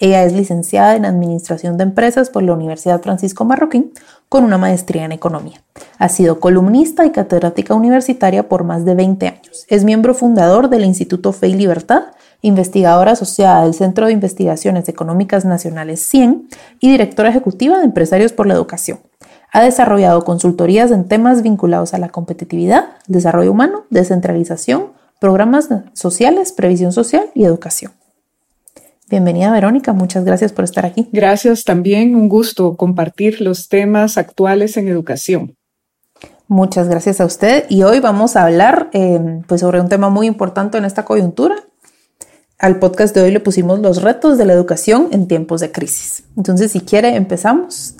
Ella es licenciada en Administración de Empresas por la Universidad Francisco Marroquín con una maestría en Economía. Ha sido columnista y catedrática universitaria por más de 20 años. Es miembro fundador del Instituto Fe y Libertad, investigadora asociada del Centro de Investigaciones Económicas Nacionales 100 y directora ejecutiva de Empresarios por la Educación. Ha desarrollado consultorías en temas vinculados a la competitividad, desarrollo humano, descentralización, programas sociales, previsión social y educación. Bienvenida Verónica, muchas gracias por estar aquí. Gracias también, un gusto compartir los temas actuales en educación. Muchas gracias a usted y hoy vamos a hablar eh, pues sobre un tema muy importante en esta coyuntura. Al podcast de hoy le pusimos los retos de la educación en tiempos de crisis. Entonces, si quiere, empezamos.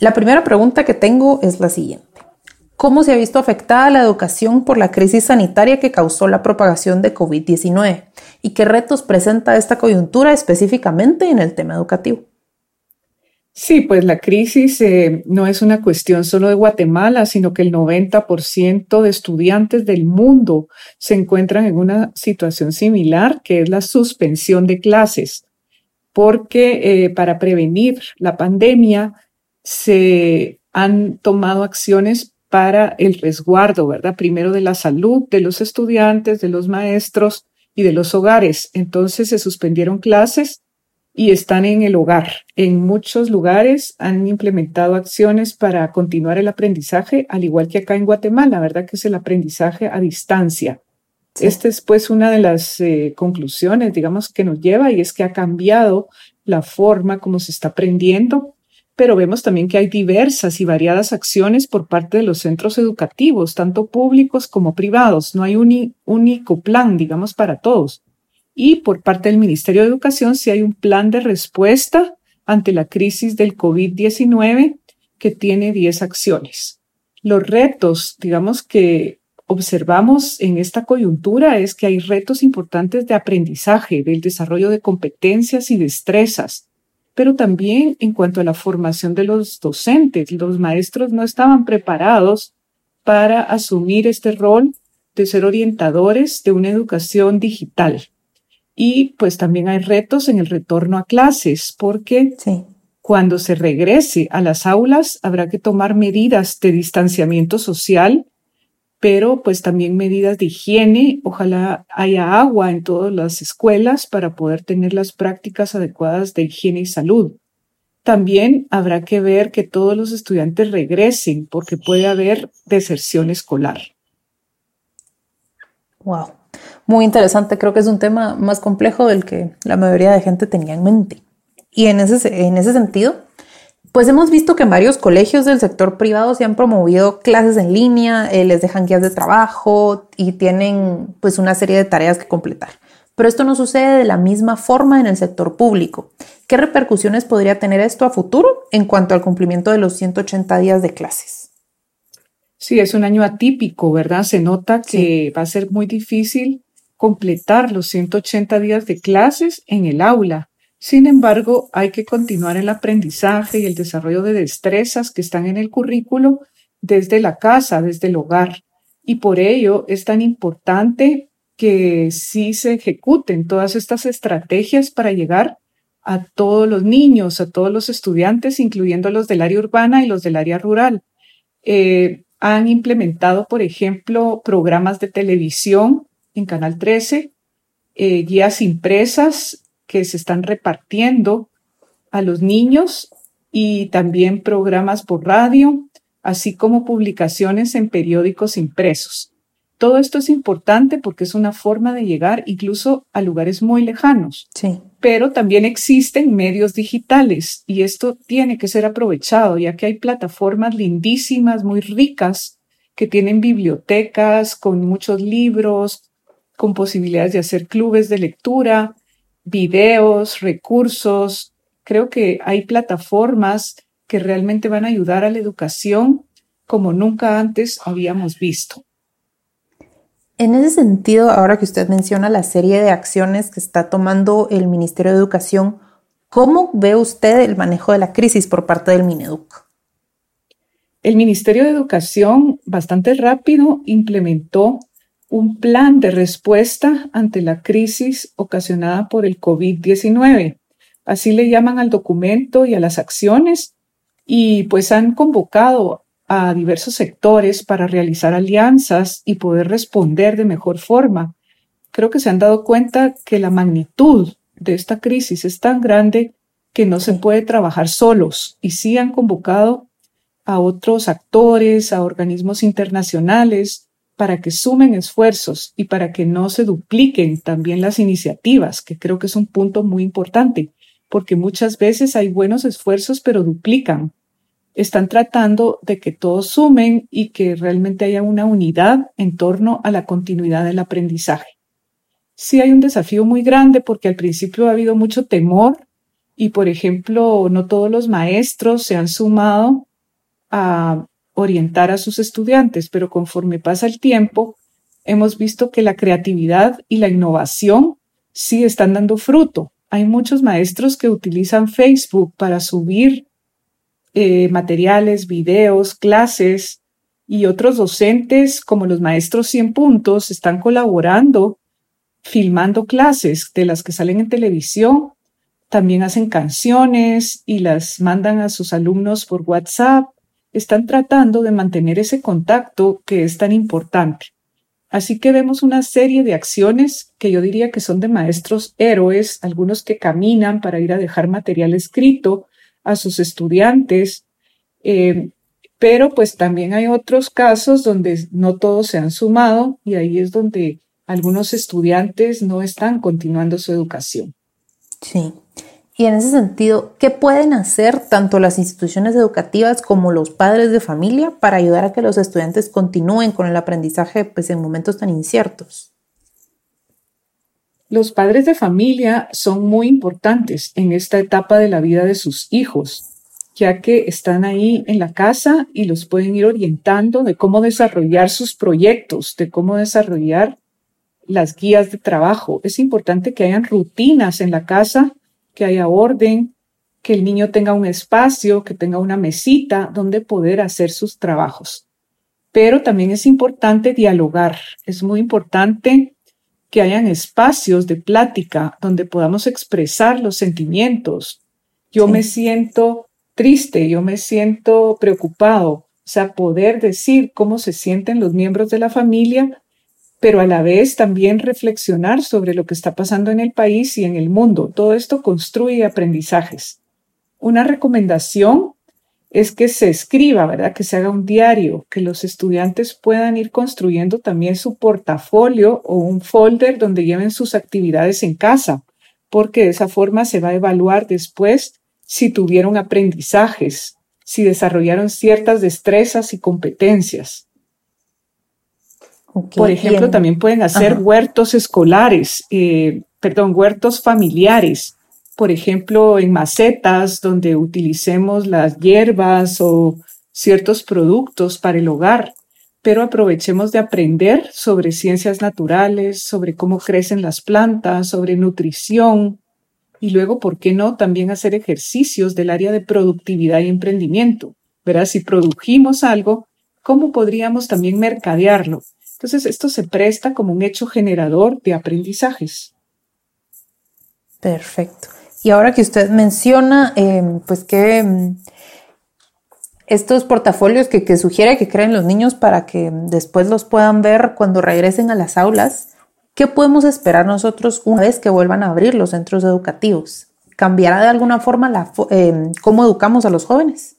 La primera pregunta que tengo es la siguiente. ¿Cómo se ha visto afectada la educación por la crisis sanitaria que causó la propagación de COVID-19? ¿Y qué retos presenta esta coyuntura específicamente en el tema educativo? Sí, pues la crisis eh, no es una cuestión solo de Guatemala, sino que el 90% de estudiantes del mundo se encuentran en una situación similar, que es la suspensión de clases, porque eh, para prevenir la pandemia se han tomado acciones para el resguardo, ¿verdad? Primero de la salud de los estudiantes, de los maestros y de los hogares. Entonces se suspendieron clases y están en el hogar. En muchos lugares han implementado acciones para continuar el aprendizaje, al igual que acá en Guatemala, ¿verdad? Que es el aprendizaje a distancia. Esta es pues una de las eh, conclusiones, digamos, que nos lleva y es que ha cambiado la forma como se está aprendiendo pero vemos también que hay diversas y variadas acciones por parte de los centros educativos, tanto públicos como privados. No hay un único plan, digamos, para todos. Y por parte del Ministerio de Educación sí hay un plan de respuesta ante la crisis del COVID-19 que tiene 10 acciones. Los retos, digamos, que observamos en esta coyuntura es que hay retos importantes de aprendizaje, del desarrollo de competencias y destrezas, pero también en cuanto a la formación de los docentes. Los maestros no estaban preparados para asumir este rol de ser orientadores de una educación digital. Y pues también hay retos en el retorno a clases, porque cuando se regrese a las aulas habrá que tomar medidas de distanciamiento social pero pues también medidas de higiene. Ojalá haya agua en todas las escuelas para poder tener las prácticas adecuadas de higiene y salud. También habrá que ver que todos los estudiantes regresen porque puede haber deserción escolar. Wow, muy interesante. Creo que es un tema más complejo del que la mayoría de gente tenía en mente. Y en ese, en ese sentido, pues hemos visto que en varios colegios del sector privado se han promovido clases en línea, eh, les dejan guías de trabajo y tienen pues una serie de tareas que completar. Pero esto no sucede de la misma forma en el sector público. ¿Qué repercusiones podría tener esto a futuro en cuanto al cumplimiento de los 180 días de clases? Sí, es un año atípico, ¿verdad? Se nota que va a ser muy difícil completar los 180 días de clases en el aula. Sin embargo, hay que continuar el aprendizaje y el desarrollo de destrezas que están en el currículo desde la casa, desde el hogar. Y por ello es tan importante que sí se ejecuten todas estas estrategias para llegar a todos los niños, a todos los estudiantes, incluyendo los del área urbana y los del área rural. Eh, han implementado, por ejemplo, programas de televisión en Canal 13, eh, guías impresas que se están repartiendo a los niños y también programas por radio, así como publicaciones en periódicos impresos. Todo esto es importante porque es una forma de llegar incluso a lugares muy lejanos. Sí. Pero también existen medios digitales y esto tiene que ser aprovechado, ya que hay plataformas lindísimas, muy ricas, que tienen bibliotecas con muchos libros, con posibilidades de hacer clubes de lectura, videos, recursos. Creo que hay plataformas que realmente van a ayudar a la educación como nunca antes habíamos visto. En ese sentido, ahora que usted menciona la serie de acciones que está tomando el Ministerio de Educación, ¿cómo ve usted el manejo de la crisis por parte del Mineduc? El Ministerio de Educación bastante rápido implementó un plan de respuesta ante la crisis ocasionada por el COVID-19. Así le llaman al documento y a las acciones y pues han convocado a diversos sectores para realizar alianzas y poder responder de mejor forma. Creo que se han dado cuenta que la magnitud de esta crisis es tan grande que no se puede trabajar solos y sí han convocado a otros actores, a organismos internacionales, para que sumen esfuerzos y para que no se dupliquen también las iniciativas, que creo que es un punto muy importante, porque muchas veces hay buenos esfuerzos, pero duplican. Están tratando de que todos sumen y que realmente haya una unidad en torno a la continuidad del aprendizaje. Sí hay un desafío muy grande porque al principio ha habido mucho temor y, por ejemplo, no todos los maestros se han sumado a orientar a sus estudiantes, pero conforme pasa el tiempo, hemos visto que la creatividad y la innovación sí están dando fruto. Hay muchos maestros que utilizan Facebook para subir eh, materiales, videos, clases y otros docentes como los maestros 100 puntos están colaborando, filmando clases de las que salen en televisión. También hacen canciones y las mandan a sus alumnos por WhatsApp están tratando de mantener ese contacto que es tan importante. Así que vemos una serie de acciones que yo diría que son de maestros héroes, algunos que caminan para ir a dejar material escrito a sus estudiantes, eh, pero pues también hay otros casos donde no todos se han sumado y ahí es donde algunos estudiantes no están continuando su educación. Sí, y en ese sentido, ¿qué pueden hacer tanto las instituciones educativas como los padres de familia para ayudar a que los estudiantes continúen con el aprendizaje pues, en momentos tan inciertos? Los padres de familia son muy importantes en esta etapa de la vida de sus hijos, ya que están ahí en la casa y los pueden ir orientando de cómo desarrollar sus proyectos, de cómo desarrollar las guías de trabajo. Es importante que hayan rutinas en la casa que haya orden, que el niño tenga un espacio, que tenga una mesita donde poder hacer sus trabajos. Pero también es importante dialogar, es muy importante que hayan espacios de plática donde podamos expresar los sentimientos. Yo me siento triste, yo me siento preocupado, o sea, poder decir cómo se sienten los miembros de la familia pero a la vez también reflexionar sobre lo que está pasando en el país y en el mundo. Todo esto construye aprendizajes. Una recomendación es que se escriba, ¿verdad? Que se haga un diario, que los estudiantes puedan ir construyendo también su portafolio o un folder donde lleven sus actividades en casa, porque de esa forma se va a evaluar después si tuvieron aprendizajes, si desarrollaron ciertas destrezas y competencias. Por ejemplo, también pueden hacer huertos escolares, eh, perdón, huertos familiares. Por ejemplo, en macetas donde utilicemos las hierbas o ciertos productos para el hogar, pero aprovechemos de aprender sobre ciencias naturales, sobre cómo crecen las plantas, sobre nutrición y luego, ¿por qué no?, también hacer ejercicios del área de productividad y emprendimiento. Verás, si produjimos algo, ¿cómo podríamos también mercadearlo? Entonces, esto se presta como un hecho generador de aprendizajes. Perfecto. Y ahora que usted menciona, em, pues que em, estos portafolios que, sugiere que creen los niños para que después los puedan ver cuando regresen a las aulas, ¿qué podemos esperar nosotros una vez que vuelvan a abrir los centros educativos? ¿Cambiará de alguna forma la, em, cómo educamos a los jóvenes?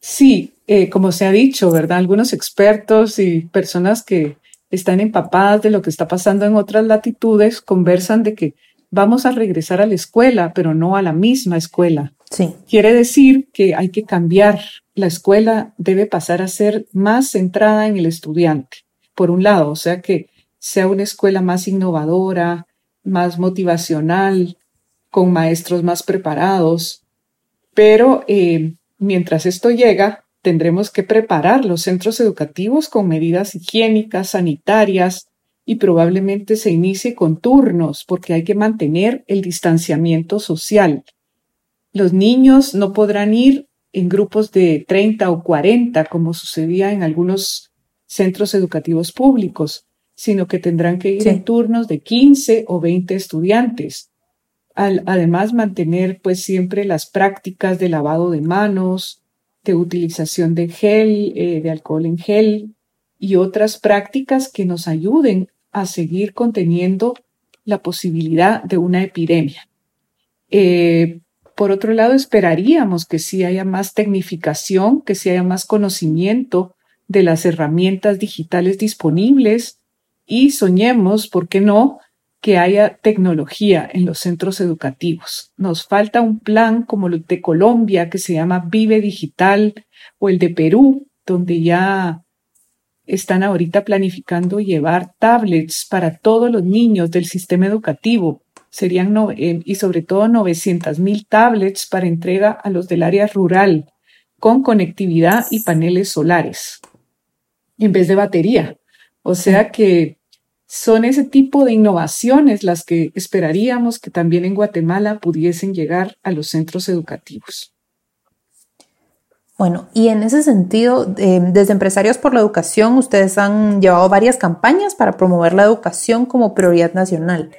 Sí, eh, como se ha dicho, ¿verdad? Algunos expertos y personas que están empapadas de lo que está pasando en otras latitudes conversan de que vamos a regresar a la escuela, pero no a la misma escuela. Sí. Quiere decir que hay que cambiar. La escuela debe pasar a ser más centrada en el estudiante, por un lado, o sea que sea una escuela más innovadora, más motivacional, con maestros más preparados, pero eh, mientras esto llega, tendremos que preparar los centros educativos con medidas higiénicas, sanitarias y probablemente se inicie con turnos porque hay que mantener el distanciamiento social. Los niños no podrán ir en grupos de 30 o 40 como sucedía en algunos centros educativos públicos, sino que tendrán que ir en turnos de 15 o 20 estudiantes. Además, mantener pues siempre las prácticas de lavado de manos, de utilización de gel, eh, de alcohol en gel y otras prácticas que nos ayuden a seguir conteniendo la posibilidad de una epidemia. Eh, por otro lado, esperaríamos que sí haya más tecnificación, que sí haya más conocimiento de las herramientas digitales disponibles y soñemos, ¿por qué no?, que haya tecnología en los centros educativos. Nos falta un plan como el de Colombia que se llama Vive Digital o el de Perú, donde ya están ahorita planificando llevar tablets para todos los niños del sistema educativo. Serían eh, y sobre todo 900 mil tablets para entrega a los del área rural con conectividad y paneles solares en vez de batería. O sea que son ese tipo de innovaciones las que esperaríamos que también en Guatemala pudiesen llegar a los centros educativos. Bueno, y en ese sentido, eh, desde Empresarios por la Educación, ustedes han llevado varias campañas para promover la educación como prioridad nacional.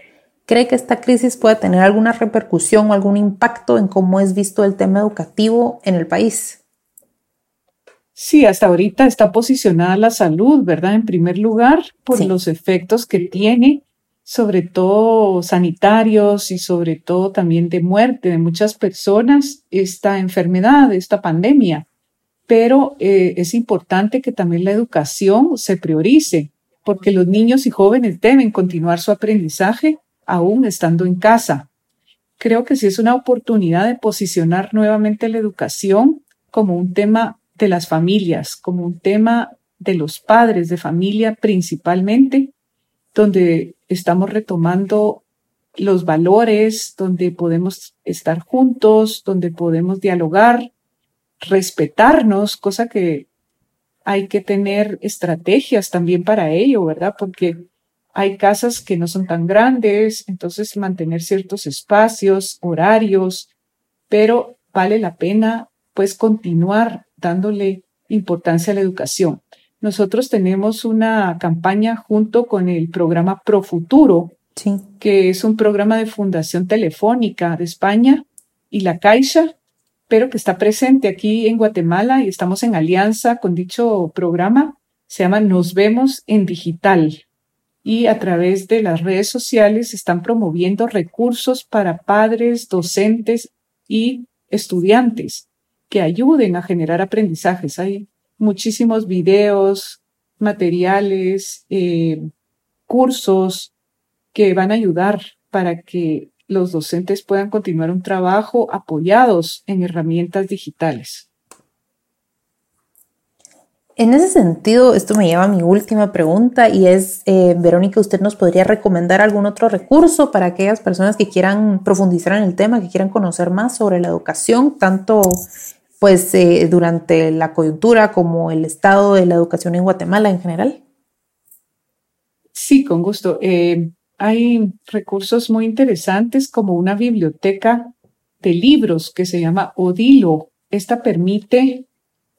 ¿Cree que esta crisis puede tener alguna repercusión o algún impacto en cómo es visto el tema educativo en el país? Sí, hasta ahorita está posicionada la salud, ¿verdad? En primer lugar, por los efectos que tiene, sobre todo sanitarios y sobre todo también de muerte de muchas personas, esta enfermedad, esta pandemia pero eh, es importante que también la educación se priorice, porque los niños y jóvenes deben continuar su aprendizaje aún estando en casa. Creo que sí es una oportunidad de posicionar nuevamente la educación como un tema de las familias, como un tema de los padres de familia principalmente, donde estamos retomando los valores, donde podemos estar juntos, donde podemos dialogar, respetarnos, cosa que hay que tener estrategias también para ello, ¿verdad? Porque hay casas que no son tan grandes, entonces mantener ciertos espacios, horarios, pero vale la pena pues continuar dándole importancia a la educación. Nosotros tenemos una campaña junto con el programa Profuturo, que es un programa de Fundación Telefónica de España y la Caixa, pero que está presente aquí en Guatemala y estamos en alianza con dicho programa. Se llama Nos vemos en digital y a través de las redes sociales están promoviendo recursos para padres, docentes y estudiantes que ayuden a generar aprendizajes. Hay muchísimos videos, materiales, eh, cursos que van a ayudar para que los docentes puedan continuar un trabajo apoyados en herramientas digitales. En ese sentido, esto me lleva a mi última pregunta y es, eh, Verónica, ¿usted nos podría recomendar algún otro recurso para aquellas personas que quieran profundizar en el tema, que quieran conocer más sobre la educación, tanto pues eh, durante la coyuntura como el estado de la educación en Guatemala en general? Sí, con gusto. Eh, hay recursos muy interesantes como una biblioteca de libros que se llama Odilo. Esta permite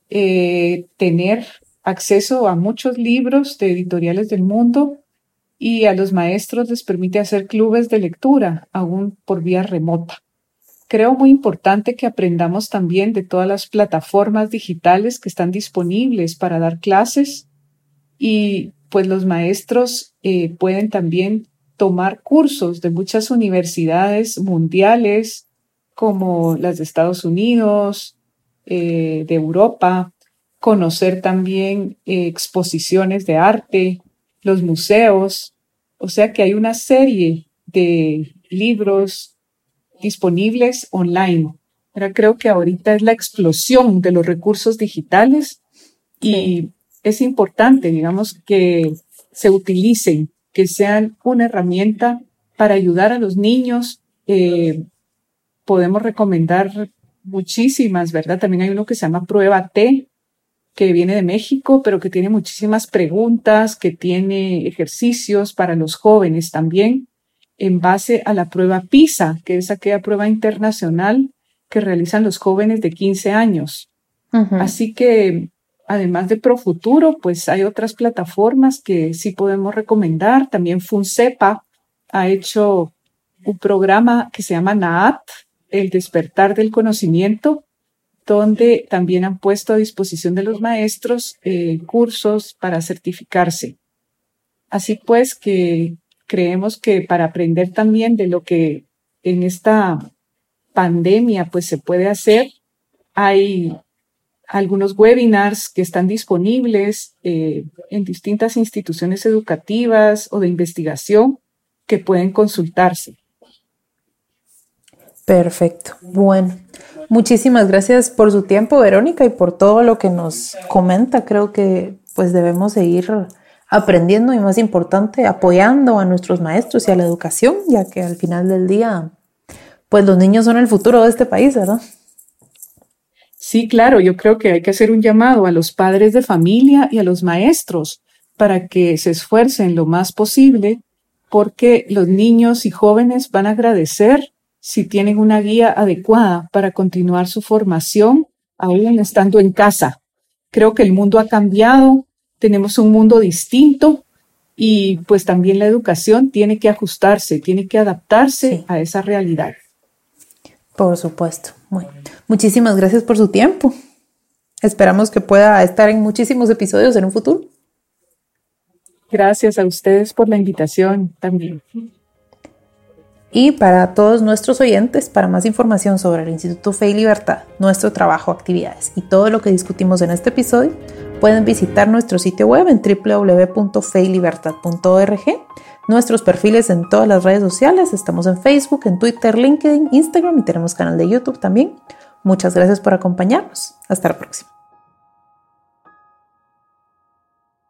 eh, tener acceso a muchos libros de editoriales del mundo y a los maestros les permite hacer clubes de lectura, aún por vía remota. Creo muy importante que aprendamos también de todas las plataformas digitales que están disponibles para dar clases y pues los maestros eh, pueden también tomar cursos de muchas universidades mundiales, como las de Estados Unidos, eh, de Europa, conocer también eh, exposiciones de arte, los museos, o sea que hay una serie de libros disponibles online. Pero creo que ahorita es la explosión de los recursos digitales y es importante, digamos, que se utilicen que sean una herramienta para ayudar a los niños. Eh, podemos recomendar muchísimas, ¿verdad? También hay uno que se llama Prueba T, que viene de México, pero que tiene muchísimas preguntas, que tiene ejercicios para los jóvenes también, en base a la prueba PISA, que es aquella prueba internacional que realizan los jóvenes de 15 años. Así que, además de Profuturo, pues hay otras plataformas que sí podemos recomendar. También FUNCEPA ha hecho un programa que se llama NAAT, el despertar del conocimiento, donde también han puesto a disposición de los maestros eh, cursos para certificarse. Así pues que creemos que para aprender también de lo que en esta pandemia pues se puede hacer, hay algunos webinars que están disponibles eh, en distintas instituciones educativas o de investigación que pueden consultarse. Perfecto. Bueno, muchísimas gracias por su tiempo, Verónica, y por todo lo que nos comenta. Creo que pues debemos seguir aprendiendo y más importante, apoyando a nuestros maestros y a la educación, ya que al final del día, pues los niños son el futuro de este país, ¿verdad? Sí, claro, yo creo que hay que hacer un llamado a los padres de familia y a los maestros para que se esfuercen lo más posible porque los niños y jóvenes van a agradecer si tienen una guía adecuada para continuar su formación aún estando en casa. Creo que el mundo ha cambiado, tenemos un mundo distinto y pues también la educación tiene que ajustarse, tiene que adaptarse a esa realidad. Por supuesto. muchísimas gracias por su tiempo. Esperamos que pueda estar en muchísimos episodios en un futuro. Gracias a ustedes por la invitación también. Y para todos nuestros oyentes, para más información sobre el Instituto Fe y Libertad, nuestro trabajo, actividades y todo lo que discutimos en este episodio, pueden visitar nuestro sitio web en www.feylibertad.org, nuestros perfiles en todas las redes sociales, estamos en Facebook, en Twitter, LinkedIn, Instagram y tenemos canal de YouTube también. Muchas gracias por acompañarnos. Hasta la próxima.